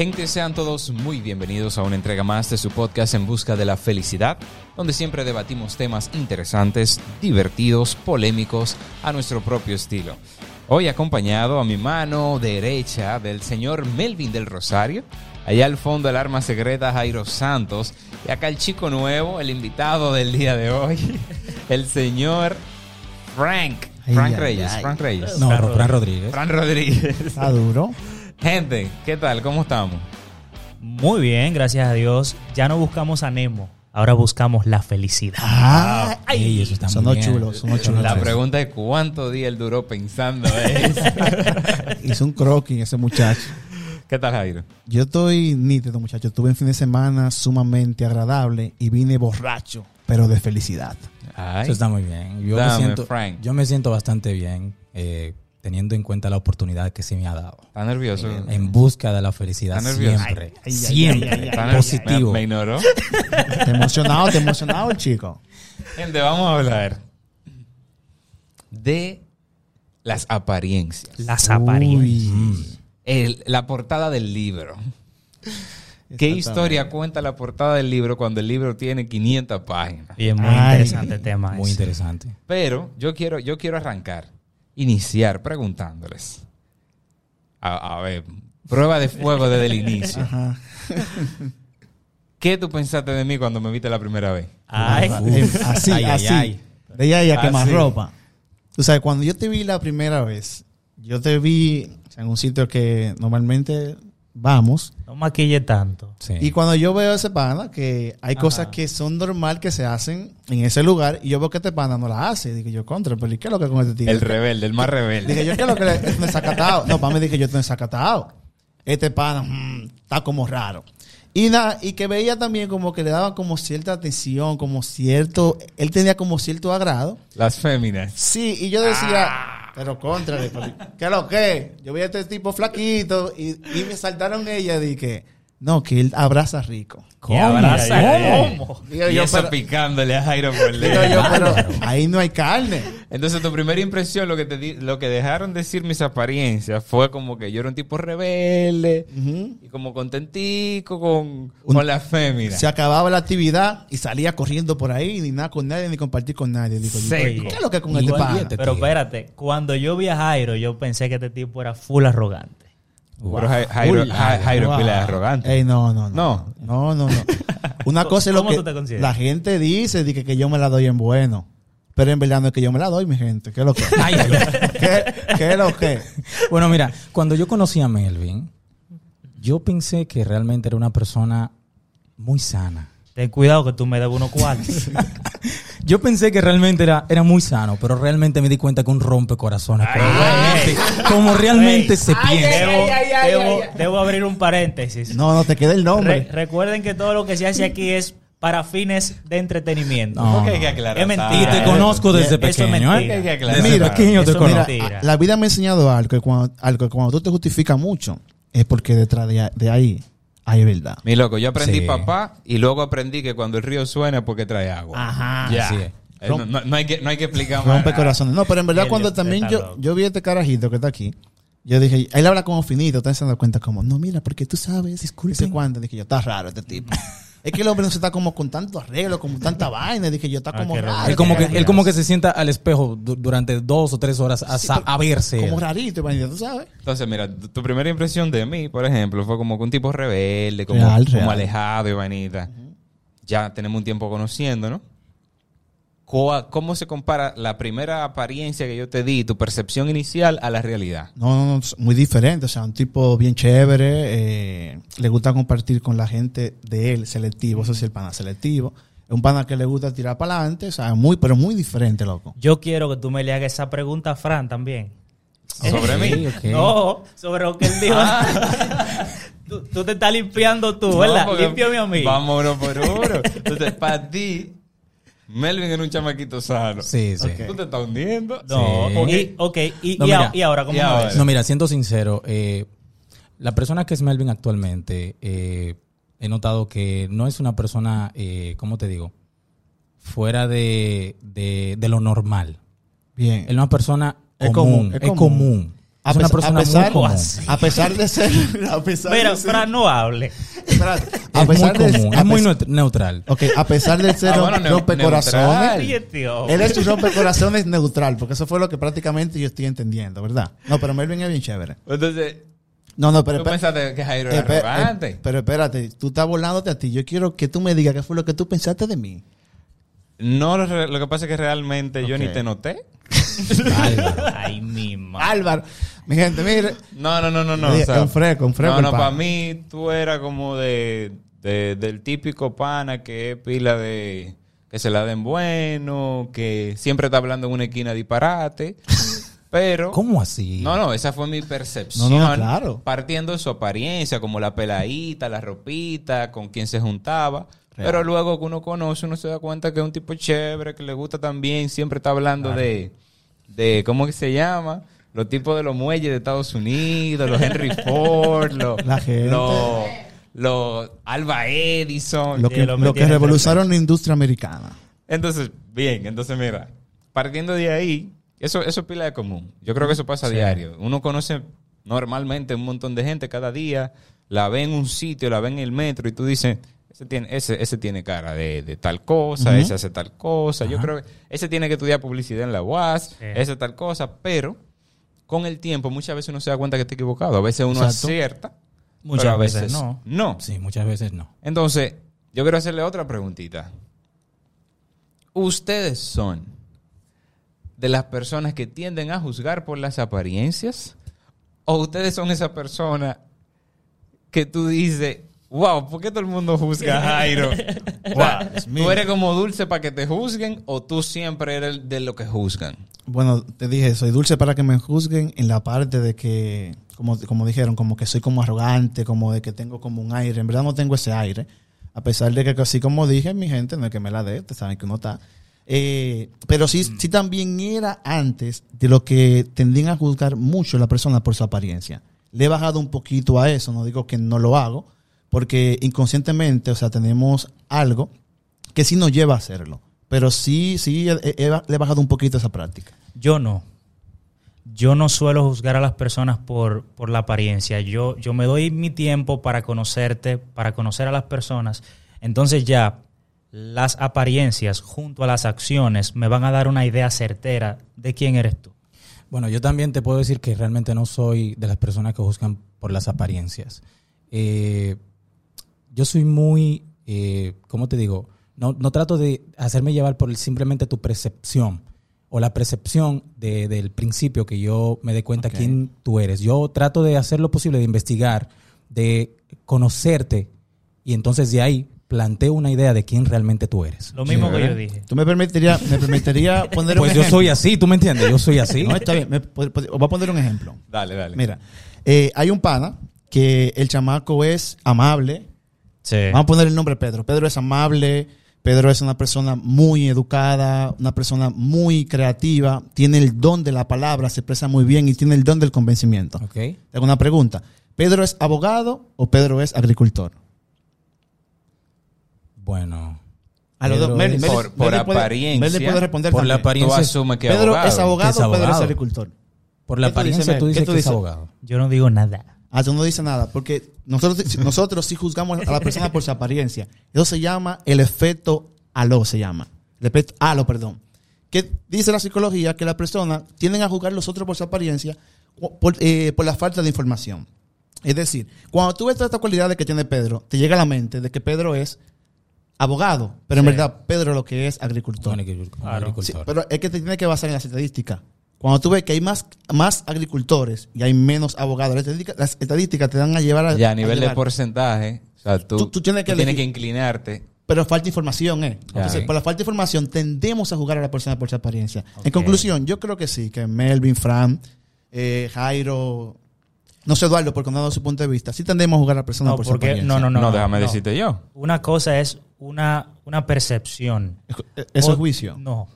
Gente, sean todos muy bienvenidos a una entrega más de su podcast En Busca de la Felicidad, donde siempre debatimos temas interesantes, divertidos, polémicos, a nuestro propio estilo. Hoy acompañado a mi mano derecha del señor Melvin del Rosario, allá al fondo el arma secreta Jairo Santos, y acá el chico nuevo, el invitado del día de hoy, el señor Frank. Frank ay, Reyes, ay. Frank Reyes. No, Fran Rodríguez. Fran Rodríguez. Está duro. Gente, ¿qué tal? ¿Cómo estamos? Muy bien, gracias a Dios. Ya no buscamos a Nemo, ahora buscamos la felicidad. Ah, Ay, eso está son los chulos, son los chulos. La pregunta es cuánto día él duró pensando eso. Hizo un croquis ese muchacho. ¿Qué tal, Jairo? Yo estoy nítido, muchacho. Tuve un fin de semana sumamente agradable y vine borracho, pero de felicidad. Ay, Eso está muy bien. Yo, Dame, me siento, Frank. yo me siento bastante bien eh, teniendo en cuenta la oportunidad que se me ha dado. ¿Está nervioso? En busca de la felicidad Está nervioso. siempre. Ay, ay, siempre. ay, ay, ¿Está nervioso? positivo. Me, me ignoró. Te emocionado, te emocionado el chico. Gente, vamos a hablar de las apariencias. Las apariencias. El- la portada del libro. ¿Qué historia cuenta la portada del libro cuando el libro tiene 500 páginas? Y es muy Ay. interesante el tema. Muy ese. interesante. Pero yo quiero, yo quiero arrancar, iniciar preguntándoles. A, a ver, prueba de fuego desde el inicio. Ajá. ¿Qué tú pensaste de mí cuando me viste la primera vez? Ay, Eh, así, Ay, ay, así. ay. De ella y a quemar Así. ropa. Tú sabes, cuando yo te vi la primera vez, yo te vi en un sitio que normalmente vamos. no maquille tanto. Sí. Y cuando yo veo a ese pana, que hay cosas que son normal que se hacen en ese lugar, y yo veo que este pana no la hace, dije yo, contra, pero ¿y qué es lo que con este tío? El rebelde, el más rebelde. Dije yo, ¿qué es lo que le- es un desacatado? No, para mí dije yo, estoy desacatado. Este pana mm, está como raro. Y nada, y que veía también como que le daba como cierta atención, como cierto, él tenía como cierto agrado. Las féminas. Sí, y yo decía, pero contra, ¿qué lo que? Yo vi a este tipo flaquito y, y me saltaron ella dije, no, que él abraza rico. Y abraza, ¿cómo? Digo Y yo, eso pero, picándole a Jairo por digo lejos. yo, pero ahí no hay carne. Entonces, tu primera impresión, lo que te di- lo que dejaron decir mis apariencias, fue como que yo era un tipo rebelde y como contentico con, Un- con las féminas. Se acababa la actividad y salía corriendo por ahí, ni nada con nadie, ni compartir con nadie. Digo, Seco. ¿qué es lo que es con este igual pana? diete. Pero tigre. espérate, cuando yo vi a Jairo, yo pensé que este tipo era full arrogante. Pero Jairo, Uy, Ja- Jairo Wow. pila de arrogante. Ey, no, no, no. No. No, no, no. Una cosa es lo ¿Cómo que la gente dice, de que, que yo me la doy en bueno. Pero en verdad no es que yo me la doy, mi gente. ¿Qué es lo que? Ay. ¿Qué, qué es lo que? Bueno, mira, cuando yo conocí a Melvin, yo pensé que realmente era una persona muy sana. Ten cuidado que tú me debes unos cuartos. Yo pensé que realmente era, era muy sano, pero realmente me di cuenta que un rompecorazones. Realmente, como realmente se piensa. debo, debo- debo abrir un paréntesis. No, no te queda el Re- nombre. recuerden que todo lo que se hace aquí es para fines de entretenimiento. No, hay que aclarar. Es mentira. Y te Eh, conozco desde eso es pequeño, mentira. ¿eh? Hay que aclarar. Desde Mira, pequeño te eso conozco. Mira, la vida me ha enseñado algo que cuando, algo que cuando tú te justificas mucho es porque detrás de, de ahí hay verdad. Mi loco, yo aprendí Sí. papá y luego aprendí que cuando el río suena es porque trae agua. Ajá. Ya. Así es. Eh, no, no- no hay que, no hay que explicar más. Rompe corazones. No, pero en verdad cuando está también yo, loco. yo vi a este carajito que está aquí, yo dije, él habla como finito, ustedes se dan cuenta como, no, mira, porque tú sabes, disculpe cuándo. Dije yo, está raro este tipo. es que el hombre no se está como con tanto arreglo, como tanta vaina. Dije yo, está Ah, como qué raro. Él como, que, él como que se sienta al espejo du- durante dos o tres horas a, Sí, verse. Como él. rarito, tú sabes. Entonces, mira, tu primera impresión de mí, por ejemplo, fue como que un tipo rebelde, como, Real, como real. alejado y vainita. Ya tenemos un tiempo conociendo, ¿no? ¿Cómo, ¿Cómo se compara la primera apariencia que yo te di, tu percepción inicial, a la realidad? No, no, no, es muy diferente. O sea, un tipo bien chévere. eh, le gusta compartir con la gente de él, selectivo. Eso sí, el pana selectivo. Es un pana que le gusta tirar para adelante. O sea, muy, pero muy diferente, loco. Yo quiero que tú me le hagas esa pregunta a Fran también. Sobre mí. No, sobre lo que él dijo. tú, tú te estás limpiando tú, ¿verdad? No, Límpiame a mí. Vamos uno por uno. Entonces, para ti, Melvin era un chamaquito sano. Sí, sí. Tú te estás hundiendo. No, Sí. y, ok, y, No, y, a- mira. y ahora, ¿cómo Y ahora. No, mira, siendo sincero, eh, la persona que es Melvin actualmente, eh, he notado que no es una persona, eh, ¿cómo te digo? Fuera de, de, de lo normal. Bien. Es una persona Es común. común, es Es común. A Es una pesar- persona a pesar, muy común. a pesar de ser. A pesar Mira, de ser. Fran, no hable. Es muy de- común, a es muy neutral. Ok, a pesar de ser Ah, bueno, rompecorazones. neutral. Tío. Él es un rompecorazones neutral, porque eso fue lo que prácticamente yo estoy entendiendo, ¿verdad? No, pero Melvin es bien chévere. Entonces, No, no, pero tú espérate. pensaste que Jairo era arrogante. eh, pero espérate, tú estás volándote a ti. Yo quiero que tú me digas qué fue lo que tú pensaste de mí. No, lo, que pasa es que realmente yo ni te noté. Ay, mi madre. Álvaro, mi gente, mire. No, no, no, no, no. Oye, o sea, un fresco, un fresco No, no, para mí tú eras como de, de- del típico pana que es pila de que se la den bueno, que siempre está hablando en una esquina disparate, pero ¿Cómo así? no, no, esa fue mi percepción. No, no, claro. Partiendo de su apariencia, como la peladita, la ropita, con quien se juntaba. Pero luego que uno conoce, uno se da cuenta que es un tipo chévere, que le gusta también, siempre está hablando de, de, ¿cómo que se llama? Los tipos de los muelles de Estados Unidos, los Henry Ford, los, La gente. los, los Alba Edison. Lo que, lo que revolucionaron la industria americana. Entonces, bien, entonces mira, partiendo de ahí, eso, eso es pila de común. Yo creo que eso pasa a Sí. diario. Uno conoce normalmente un montón de gente cada día, la ve en un sitio, la ve en el metro y tú dices, ese tiene, ese, ese tiene cara de, de tal cosa, Ujú. ese hace tal cosa. Yo creo que ese tiene que estudiar publicidad en la UAS, Sí. ese tal cosa, pero con el tiempo muchas veces uno se da cuenta que está equivocado. A veces uno Exacto. acierta, Muchas pero a veces veces no. No. Sí, muchas veces no. Entonces, yo quiero hacerle otra preguntita. ¿Ustedes son de las personas que tienden a juzgar por las apariencias? ¿O ustedes son esa persona que tú dices, wow, ¿por qué todo el mundo juzga a Jairo? Wow. ¿Tú eres como dulce para que te juzguen o tú siempre eres de lo que juzgan? Bueno, te dije, soy dulce para que me juzguen en la parte de que, como, como dijeron, como que soy como arrogante, como de que tengo como un aire. En verdad no tengo ese aire. A pesar de que, así como dije, mi gente, no es que me la dé, ustedes saben que uno está. Eh, pero sí, sí también era antes de lo que tendían a juzgar mucho a la persona por su apariencia. Le he bajado un poquito a eso, no digo que no lo hago, porque inconscientemente, o sea, tenemos algo que sí nos lleva a hacerlo. Pero sí, sí, he- he- le he bajado un poquito a esa práctica. Yo no. Yo no suelo juzgar a las personas por, por la apariencia. Yo, yo me doy mi tiempo para conocerte, para conocer a las personas. Entonces ya las apariencias junto a las acciones me van a dar una idea certera de quién eres tú. Bueno, yo también te puedo decir que realmente no soy de las personas que juzgan por las apariencias. Eh, yo soy muy, eh, ¿cómo te digo? No, no trato de hacerme llevar por el- simplemente tu percepción o la percepción de- del principio que yo me dé cuenta quién tú eres. Yo trato de hacer lo posible, de investigar, de conocerte y entonces de ahí planteo una idea de quién realmente tú eres. Lo mismo que yo dije. ¿Tú me permitirías me permitiría poner Pues un yo ejemplo? soy así, ¿tú me entiendes? Yo soy así. No, está bien. Me- voy a poner un ejemplo. Dale, dale. Mira, eh, hay un pana que el chamaco es amable. Sí. Vamos a poner el nombre Pedro. Pedro es amable. Pedro es una persona muy educada, una persona muy creativa, tiene el don de la palabra, se expresa muy bien y tiene el don del convencimiento. Ok. Tengo una pregunta. ¿Pedro es abogado o Pedro es agricultor? Bueno. A los Pedro dos. Meli- es- Meli- Por- por Meli puede- apariencia, puede responder por la apariencia- Tú asumes que Pedro abogado. es abogado o Pedro es agricultor. Por la ¿Qué tú dices, apariencia tú dices ¿Qué tú que es abogado. Yo no digo nada. Ah, tú no dices nada, porque nosotros, nosotros sí juzgamos a la persona por su apariencia. Eso se llama el efecto halo, se llama. El efecto halo, perdón. Que dice la psicología que las personas tienden a juzgar a los otros por su apariencia por, eh, por la falta de información. Es decir, cuando tú ves todas estas cualidades que tiene Pedro, te llega a la mente de que Pedro es abogado, pero en verdad Pedro lo que es agricultor. Agricultor. Claro. Sí, pero es que te tiene que basar en las estadísticas. Cuando tú ves que hay más, más agricultores y hay menos abogados, las estadísticas, las estadísticas te dan a llevar a. Ya a nivel de porcentaje, o sea, tú, Tú- tú tienes que elegir. que inclinarte. Pero falta información, ¿eh? Por la falta de información, tendemos a jugar a la persona por su apariencia. En conclusión, yo creo que sí, que Melvin, Fran, eh, Jairo, no sé, Eduardo, porque no ha dado su punto de vista, sí tendemos a jugar a la persona No, por su porque apariencia. no, no, No, no. déjame no. decirte yo. Una cosa es una, una percepción. Eso O- es juicio. No.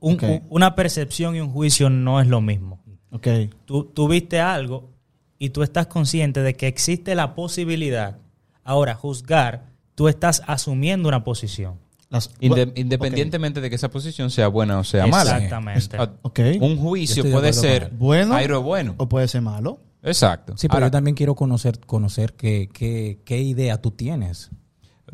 Un- Ok. un- una percepción y un juicio no es lo mismo. Ok. Tú, tú viste algo y tú estás consciente de que existe la posibilidad. Ahora, juzgar, tú estás asumiendo una posición. Las- Inde- bueno, independientemente de que esa posición sea buena o sea mala. Exactamente. Ah, Ok. Un juicio puede ser. Bueno. aire bueno. O puede ser malo. Exacto. Sí, pero Ahora, yo también quiero conocer, conocer qué, qué, qué idea tú tienes.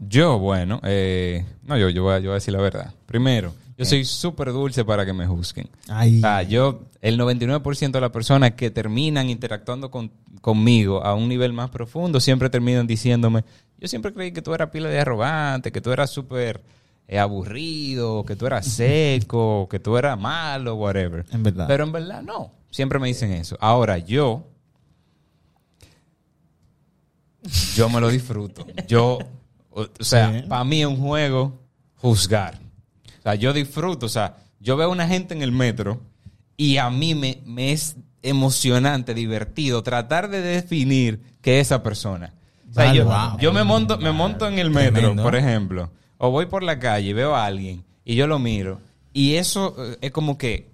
yo, bueno, eh, no, yo, yo, voy a, yo voy a decir la verdad. Primero, yo soy súper dulce para que me juzguen. Ay. O sea, yo, el 99% de las personas que terminan interactuando con- conmigo a un nivel más profundo siempre terminan diciéndome, yo siempre creí que tú eras pila de arrogante, que tú eras súper eh, aburrido, que tú eras seco, que tú eras malo, whatever. En verdad. Pero en verdad no. Siempre me dicen eso. Ahora, yo... Yo me lo disfruto. Yo... O, o sea, para mí es un juego juzgar. O sea, yo disfruto. O sea, yo veo a una gente en el metro y a mí me, me es emocionante, divertido tratar de definir qué es esa persona. O sea, Vale, yo, wow. yo me monto, me monto en el metro, Tremendo. por ejemplo, o voy por la calle y veo a alguien y yo lo miro y eso eh, es como que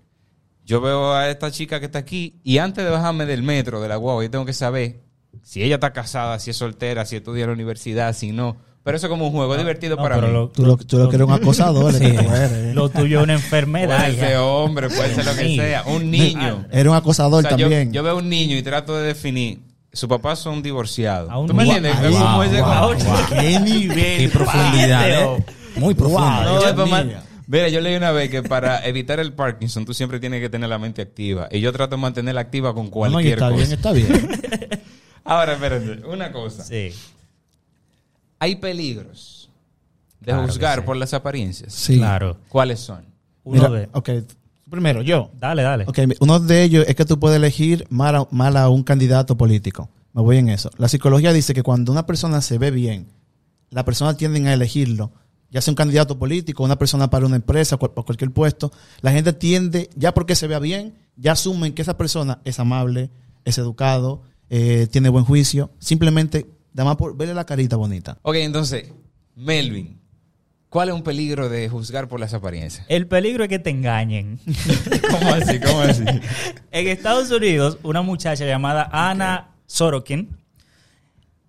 yo veo a esta chica que está aquí y antes de bajarme del metro, de la guagua, yo tengo que saber si ella está casada, si es soltera, si estudia en la universidad, si no. Pero eso es como un juego divertido No, para pero mí. lo- Tú lo, tú lo que eres un acosador. Sí. es que tú eres. Lo tuyo es una enfermedad. Puede ser hombre, puede ser lo que sea. Un niño. Eres un acosador O sea, yo, también. yo veo un niño y trato de definir. Sus papás son divorciados. A un ¿Tú me entiendes? Wow, wow, wow. Qué nivel. Qué profundidad. ¿eh? Muy profunda. No. Mira, yo leí una vez que para evitar el Parkinson tú siempre tienes que tener la mente activa. Y yo trato de mantenerla activa con No, y cualquier está cosa. bien, está bien. Ahora, espérate, una cosa. Sí. Hay peligros de Claro juzgar sí. por las apariencias. Sí. Claro. ¿Cuáles son? Uno Mira, de. Ok, primero yo. Dale, dale. Ok, uno de ellos es que tú puedes elegir mal a, mal a un candidato político. Me voy en eso. La psicología dice que cuando una persona se ve bien, la persona tienden a elegirlo, ya sea un candidato político, una persona para una empresa, cual- para cualquier puesto, la gente tiende, ya porque se vea bien, ya asumen que esa persona es amable, es educado, eh, tiene buen juicio, simplemente, nada más por verle la carita bonita. Ok, entonces, Melvin, ¿cuál es un peligro de juzgar por las apariencias? El peligro es que te engañen. ¿Cómo así? ¿Cómo así? en Estados Unidos, una muchacha llamada Ana Sorokin.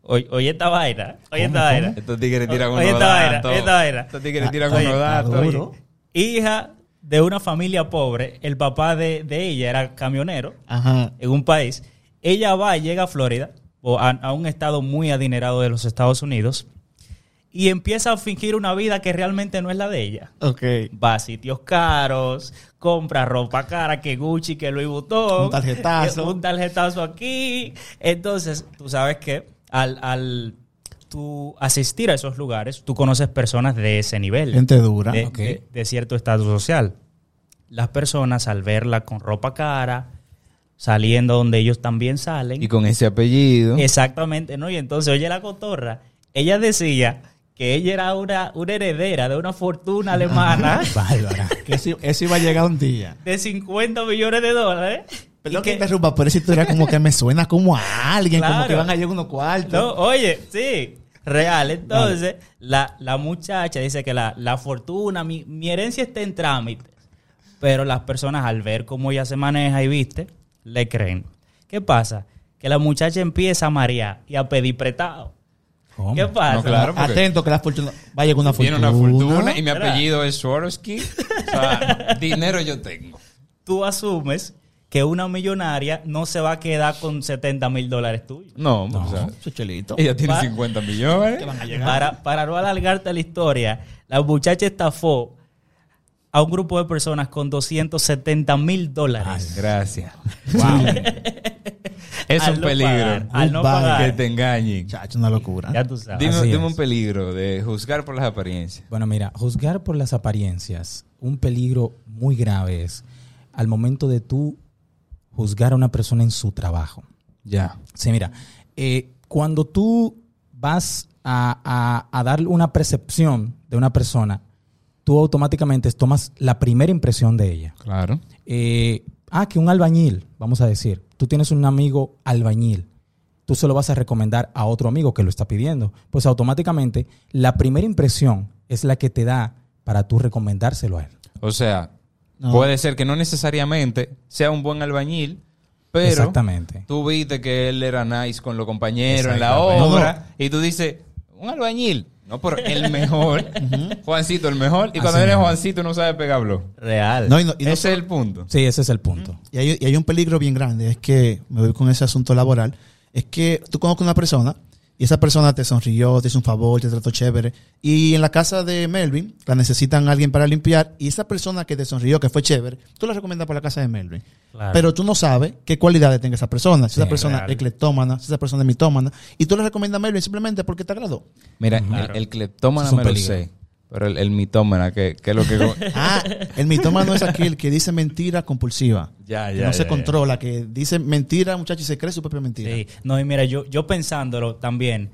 Oye, oye esta vaina. Oye esta vaina. Estos tigres tiran unos datos. oye, esta vaina. Estos tigres tiran Oye, unos está datos. duro. Hija de una familia pobre. El papá de, de ella era camionero Ajá. en un país. Ella va y llega a Florida, o a, a un estado muy adinerado de los Estados Unidos, y empieza a fingir una vida que realmente no es la de ella. Ok. Va a sitios caros, compra ropa cara, que Gucci, que Louis Vuitton. Un tarjetazo. Un tarjetazo aquí. Entonces, tú sabes que al, al tú asistir a esos lugares, tú conoces personas de ese nivel. Gente dura. de- de cierto estatus social. Las personas al verla con ropa cara, saliendo donde ellos también salen. Y con ese apellido. Exactamente, ¿no? Y entonces, oye, la cotorra, ella decía que ella era una, una heredera de una fortuna alemana Bárbara. Que eso, eso iba a llegar un día. de 50 millones de dólares. Perdón que que- interrumpa, pero esa historia como que me suena como a alguien, como que van a llegar unos cuartos. No, oye, sí, real. Entonces, la, la muchacha dice que la, la fortuna, mi, mi herencia está en trámite. Pero las personas al ver cómo ella se maneja y viste, le creen. ¿Qué pasa? Que la muchacha empieza a marear y a pedir prestado. ¿Cómo? ¿Qué pasa? No, claro. porque- Atento que la fortuna va a llegar una Tiene fortuna. una fortuna y mi ¿Verdad? apellido es Swarovski. O sea, dinero yo tengo. Tú asumes que una millonaria no se va a quedar con 70 mil dólares tuyos. No, No. o sea, Su chelito. ella tiene Va- 50 millones. Para, para no alargarte la historia, la muchacha estafó a un grupo de personas con 270 mil dólares. Gracias. Wow. Es Al un no peligro pagar, al no pagar. que te engañen. Chacho, una locura. Ya tú sabes. Dime, un peligro de juzgar por las apariencias. Bueno, mira, juzgar por las apariencias, un peligro muy grave es al momento de tú juzgar a una persona en su trabajo. Ya. Sí, mira, eh, cuando tú vas a, a- a dar una percepción de una persona, tú automáticamente tomas la primera impresión de ella. Claro. Eh, ah, que un albañil, vamos a decir, tú tienes un amigo albañil, tú se lo vas a recomendar a otro amigo que lo está pidiendo, pues automáticamente la primera impresión es la que te da para tú recomendárselo a él. O sea, No. puede ser que no necesariamente sea un buen albañil, pero Exactamente. tú viste que él era nice con los compañeros en la obra y tú dices, un albañil. No, pero el mejor. Juancito, el mejor. Y cuando Así eres mismo. Juancito no sabe pegarlo. Real. No, y no- y no Ese es el punto. Sí, ese es el punto. Y hay, y hay un peligro bien grande, es que, me voy con ese asunto laboral, es que tú conoces a una persona y esa persona te sonrió, te hizo un favor, te trató chévere, y en la casa de Melvin la necesitan alguien para limpiar, y esa persona que te sonrió, que fue chévere, tú la recomiendas para la casa de Melvin. Claro. Pero tú no sabes qué cualidades tenga esa persona, si esa persona real. es cleptómana, si esa persona es mitómana, y tú le recomiendas a Melvin simplemente porque te agradó. Mira, Claro. el, el un me lo sé. Pero el, el mitómano, que, que es lo que. Ah, el mitómano es aquel que dice mentira compulsiva. Ya, que ya, no se ya, controla, que dice mentira, muchacho, y se cree su propia mentira. Sí. No, y mira, yo, yo pensándolo también,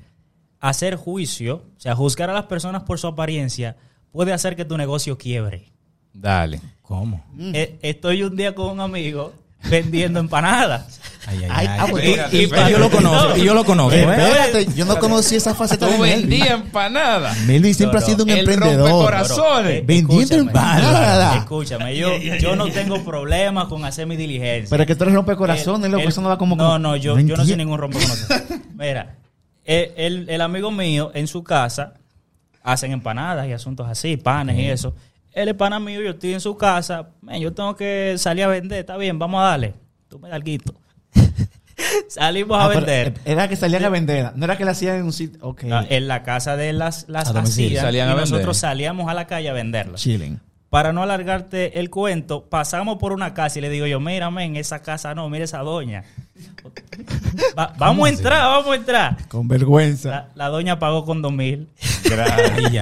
hacer juicio, o sea, juzgar a las personas por su apariencia, puede hacer que tu negocio quiebre. Dale. ¿Cómo? Eh, estoy un día con un amigo vendiendo empanadas. Ay, ay, Ay, ay. ah, pues, Y- yo lo conozco. Y yo lo conozco. ¿eh? Espérate, yo no conocí esa faceta de Melvin. vendías empanada. Melvin siempre No, ha sido un. El emprendedor. rompecorazones. Eh, Vendiendo empanadas. Escúchame, yo, yo no tengo problema con hacer mi diligencia. Pero es que tú eres rompecorazones, El- loco, eso no va como... No, no, yo, yo no soy ningún rompecorazones. Mira, el, el- el amigo mío en su casa hacen empanadas y asuntos así, panes y eso. Él es pana mío, yo estoy en su casa, yo tengo que salir a vender, está bien, vamos a darle. Tú me das algo. Salimos a Ah, vender. Era que salían a vender, no era que la hacían en un sitio... Ok, Ah, En la casa de las, las A domicilio. hacían Salían y a nosotros salíamos a la calle a venderlas. chilling. Para no alargarte el cuento, pasamos por una casa y le digo yo, mira, men, esa casa no, mira esa doña. Va- vamos a así? entrar, vamos a entrar. Con vergüenza. La, la doña pagó con dos mil. Ay,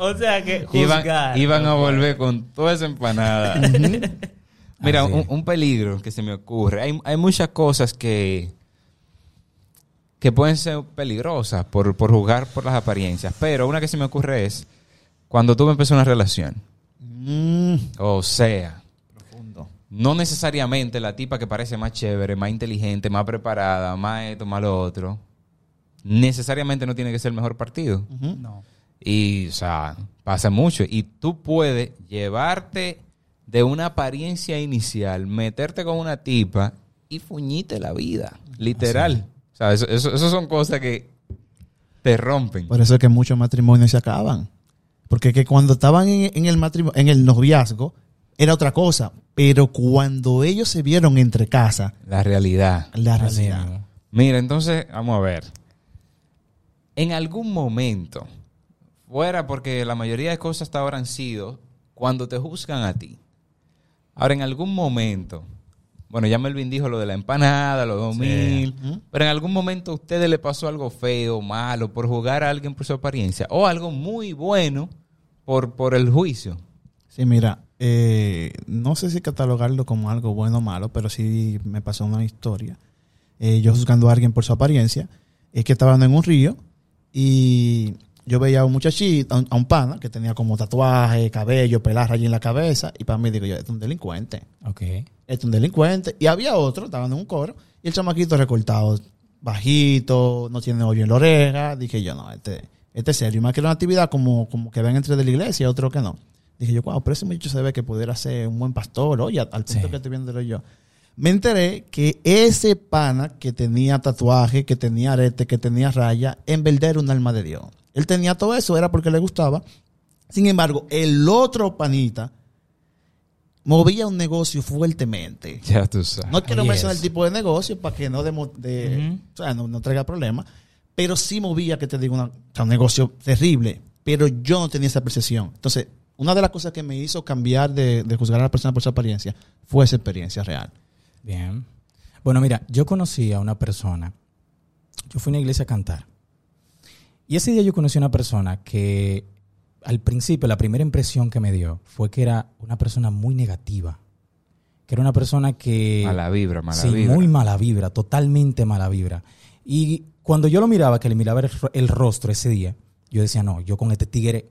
ay. O sea que Iban, juzgar. iban a volver con toda esa empanada. Mira, un, peligro que se me ocurre. Hay, hay muchas cosas que, que pueden ser peligrosas por, por jugar por las apariencias. Pero una que se me ocurre es cuando tú empezar una relación. Mm, O sea, profundo. no necesariamente la tipa que parece más chévere, más inteligente, más preparada, más esto, más lo otro, necesariamente no tiene que ser el mejor partido. No. Y, o sea, pasa mucho. Y tú puedes llevarte de una apariencia inicial, meterte con una tipa y fuñite la vida. Literal. O sea, eso, eso, eso son cosas que te rompen. Por eso es que muchos matrimonios se acaban. Porque que cuando estaban en, en el matrimonio, en el noviazgo, era otra cosa. Pero cuando ellos se vieron entre casa, La realidad. la realidad. Mira, entonces, vamos a ver. En algún momento, fuera porque la mayoría de cosas hasta ahora han sido cuando te juzgan a ti. Ahora, en algún momento, bueno, ya Melvin dijo lo de la empanada, los dos mil, Ujú. pero en algún momento a ustedes le pasó algo feo, malo, por jugar a alguien por su apariencia, o algo muy bueno por, por el juicio. Sí, mira, eh, no sé si catalogarlo como algo bueno o malo, pero sí me pasó una historia. Eh, yo juzgando a alguien por su apariencia, es que estaban en un río y yo veía a un muchachito, a un, pana, que tenía como tatuaje, cabello, pelaje allí en la cabeza, y para mí digo yo, este es un delincuente. Ok. este es un delincuente. Y había otro, estaban en un coro, y el chamaquito recortado, bajito, no tiene hoyo en la oreja. Dije yo, no, este, este es serio. Y más que era una actividad como, como que ven entre de la iglesia, otro que no. Dije yo, wow, pero ese muchacho se ve que pudiera ser un buen pastor, oye, al punto Sí. que estoy viéndolo yo. Me enteré que ese pana que tenía tatuaje, que tenía arete, que tenía raya, en verdad era un alma de Dios. Él tenía todo eso, era porque le gustaba. Sin embargo, el otro panita movía un negocio fuertemente. Ya tú sabes. No quiero mencionar el tipo de negocio para que no, de, o sea, no, no traiga problemas, pero sí movía, que te digo, una- un negocio terrible, pero yo no tenía esa percepción. Entonces, una de las cosas que me hizo cambiar de, de juzgar a la persona por su apariencia fue esa experiencia real. Bien. Bueno, mira, yo conocí a una persona. Yo fui a una iglesia a cantar. Y ese día yo conocí a una persona que al principio, la primera impresión que me dio fue que era una persona muy negativa. Que era una persona que... Mala vibra, mala sí, vibra. muy mala vibra, totalmente mala vibra. Y cuando yo lo miraba, que le miraba el, ro- el rostro ese día, yo decía, no, yo con este tigre,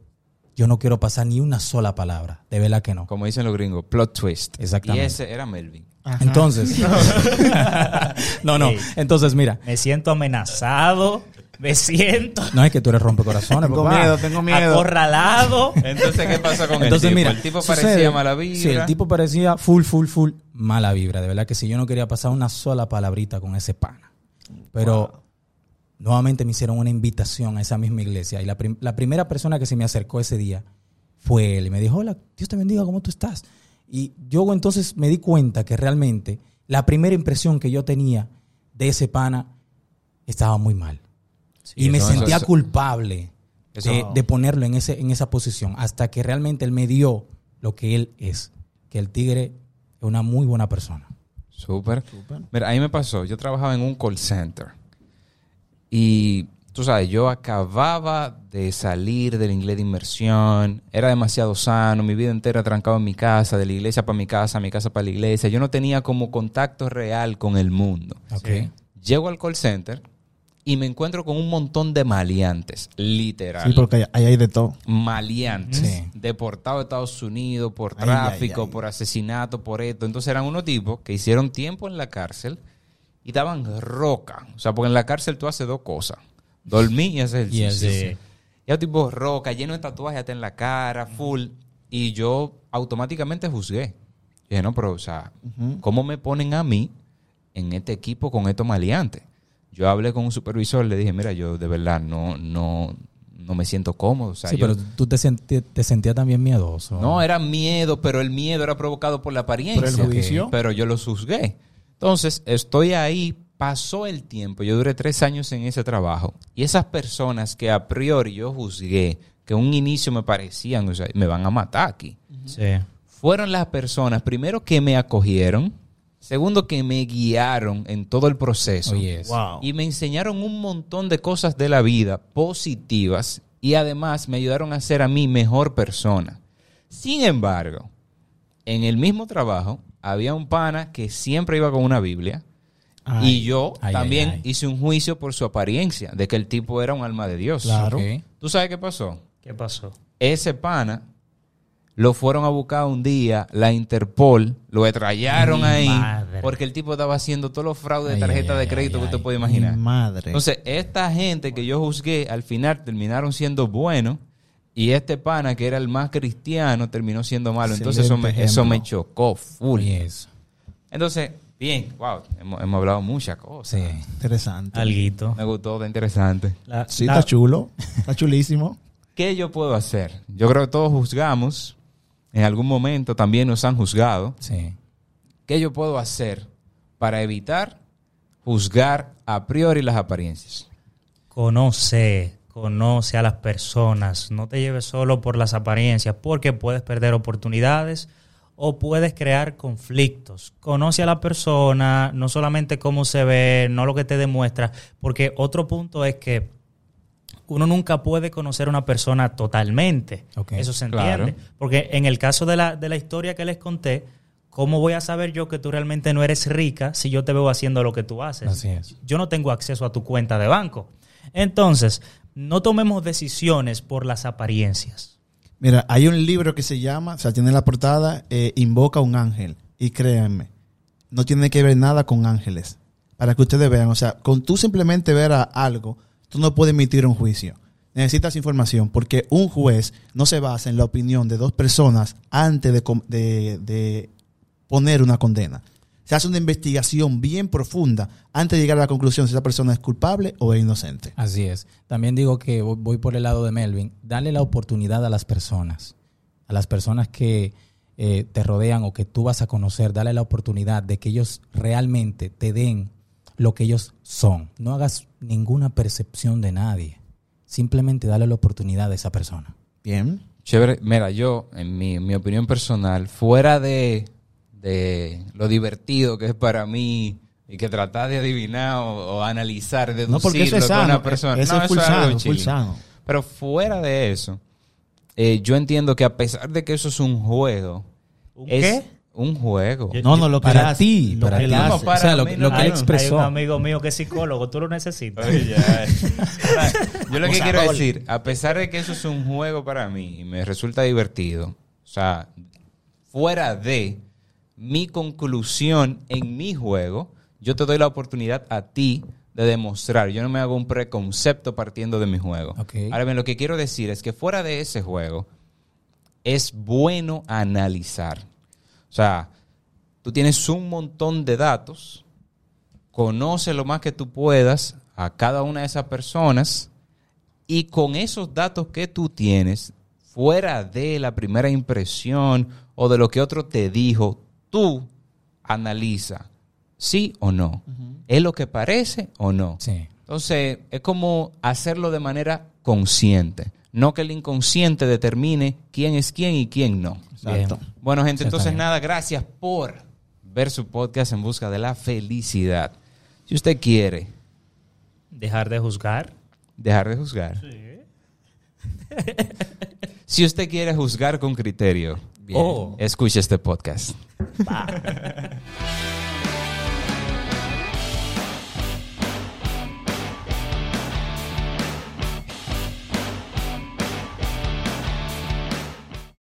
yo no quiero pasar ni una sola palabra. De verdad que no. Como dicen los gringos, plot twist. Exactamente. Y ese era Melvin. Entonces, no, no. Entonces, mira, Me siento amenazado, me siento no es que tú eres rompecorazones, Tengo papá. miedo, tengo miedo. acorralado. Entonces, ¿qué pasa con Entonces, el tipo? mira, el tipo sucede- parecía mala vibra. Sí, el tipo parecía full, full, full mala vibra. De verdad que si yo no quería pasar una sola palabrita con ese pana. Pero nuevamente me hicieron una invitación a esa misma iglesia. Y la, prim- la primera persona que se me acercó ese día fue él. Y me dijo, hola, Dios te bendiga, ¿cómo tú estás? Y yo entonces me di cuenta que realmente la primera impresión que yo tenía de ese pana estaba muy mal. Y me eso- sentía eso- culpable eso- de, de ponerlo en, ese, en esa posición hasta que realmente él me dio lo que él es. Que el tigre es una muy buena persona. Súper. Mira, ahí me pasó. Yo trabajaba en un call center. Y tú sabes, yo acababa de salir del inglés de inmersión. Era demasiado sano. Mi vida entera trancado en mi casa, de la iglesia para mi casa, mi casa para la iglesia. Yo no tenía como contacto real con el mundo. Ok. Llego al call center y me encuentro con un montón de maleantes, literal. Sí, porque ahí hay de todo. maleantes, Sí. deportados de Estados Unidos por tráfico, ay, ay. por asesinato, por esto. Entonces eran unos tipos que hicieron tiempo en la cárcel y daban roca. O sea, porque en la cárcel tú haces dos cosas. Dormir y hacer el- Sí. Y era tipo roca, lleno de tatuajes hasta en la cara, full. Y yo automáticamente juzgué. Y dije, no, pero, o sea, ¿cómo me ponen a mí en este equipo con estos maleantes? Yo hablé con un supervisor, le dije, mira, yo de verdad no, no, no me siento cómodo. O sea, sí, yo- pero tú te, senti- te sentías también miedoso. no, era miedo, pero el miedo era provocado por la apariencia. Por el juicio. Pero yo lo juzgué. Entonces, estoy ahí, pasó el tiempo, yo duré tres años en ese trabajo, y esas personas que a priori yo juzgué, que en un inicio me parecían, o sea, me van a matar aquí, Sí. fueron las personas, primero, que me acogieron, segundo, que me guiaron en todo el proceso. Oye, eso. Wow. Y me enseñaron un montón de cosas de la vida positivas y además me ayudaron a ser a mí mejor persona. Sin embargo, en el mismo trabajo había un pana que siempre iba con una Biblia Ay. y yo Ay, también ay, ay. hice un juicio por su apariencia, de que el tipo era un alma de Dios. Claro. ¿Tú sabes qué pasó? ¿Qué pasó? Ese pana lo fueron a buscar un día, la Interpol, lo extrayaron Mi ahí madre. porque el tipo estaba haciendo todos los fraudes de tarjeta ay, de crédito ay, que usted ay. puede imaginar. madre. Entonces, esta gente que yo juzgué, al final terminaron siendo buenos y este pana, que era el más cristiano, terminó siendo malo. Entonces, eso me, eso chocó full. Oye, eso. Entonces, bien, wow, hemos, hemos hablado muchas cosas. Sí. Interesante. Alguito. Me gustó, está interesante. La- Sí, la- está chulo. Está chulísimo. ¿Qué yo puedo hacer? Yo creo que todos juzgamos. En algún momento también nos han juzgado. Sí. ¿Qué yo puedo hacer para evitar juzgar a priori las apariencias? Conoce, conoce a las personas. No te lleves solo por las apariencias, porque puedes perder oportunidades o puedes crear conflictos. Conoce a la persona, no solamente cómo se ve, no lo que te demuestra, porque otro punto es que uno nunca puede conocer a una persona totalmente. Eso se Claro. entiende. Porque en el caso de la, de la historia que les conté, ¿cómo voy a saber yo que tú realmente no eres rica si yo te veo haciendo lo que tú haces? Así es. yo no tengo acceso a tu cuenta de banco. Entonces, no tomemos decisiones por las apariencias. Mira, hay un libro que se llama, o sea, tiene la portada, eh, Invoca a un ángel. Y créanme, no tiene que ver nada con ángeles. Para que ustedes vean, o sea, con tú simplemente ver a algo, tú no puedes emitir un juicio. Necesitas información, porque un juez no se basa en la opinión de dos personas antes de, poner una condena. Se hace una investigación bien profunda antes de llegar a la conclusión si esa persona es culpable o es inocente. Así es. También digo que voy- voy por el lado de Melvin. Dale la oportunidad a las personas, a las personas que eh, te rodean o que tú vas a conocer, dale la oportunidad de que ellos realmente te den lo que ellos son. No hagas ninguna percepción de nadie. Simplemente dale la oportunidad a esa persona. Bien. Chévere. Mira, yo, en mi, en mi opinión personal, fuera de, de lo divertido que es para mí y que tratar de adivinar o, o analizar, deducir No, porque eso es lo que sano. una persona... Eso No, es full algo sano, full chilling. sano. Pero fuera de eso, eh, yo entiendo que a pesar de que eso es un juego, ¿Un es qué? Un juego. Yo- No, no, lo que Para hace, ti, lo para que ti. No, hace. o sea, lo, que él Hay- Hay expresó. un amigo mío que es psicólogo, tú lo necesitas. Oye, ya. Ahora, Yo lo que quiero decir, a pesar de que eso es un juego para mí y me resulta divertido, o sea, fuera de mi conclusión en mi juego, yo te doy la oportunidad a ti de demostrar. Yo no me hago un preconcepto partiendo de mi juego. Ahora bien, lo que quiero decir es que fuera de ese juego, es bueno analizar. O sea, tú tienes un montón de datos, conoce lo más que tú puedas a cada una de esas personas y con esos datos que tú tienes, fuera de la primera impresión o de lo que otro te dijo, tú analiza sí o no. ¿Es lo que parece o no? Sí. Entonces, es como hacerlo de manera consciente, no que el inconsciente determine quién es quién y quién no. Exacto. Bueno, gente, Sí, entonces bien. nada, gracias por ver su podcast en busca de la felicidad. Si usted quiere Dejar de juzgar. dejar de juzgar, si usted quiere juzgar con criterio, Oh. escuche este podcast.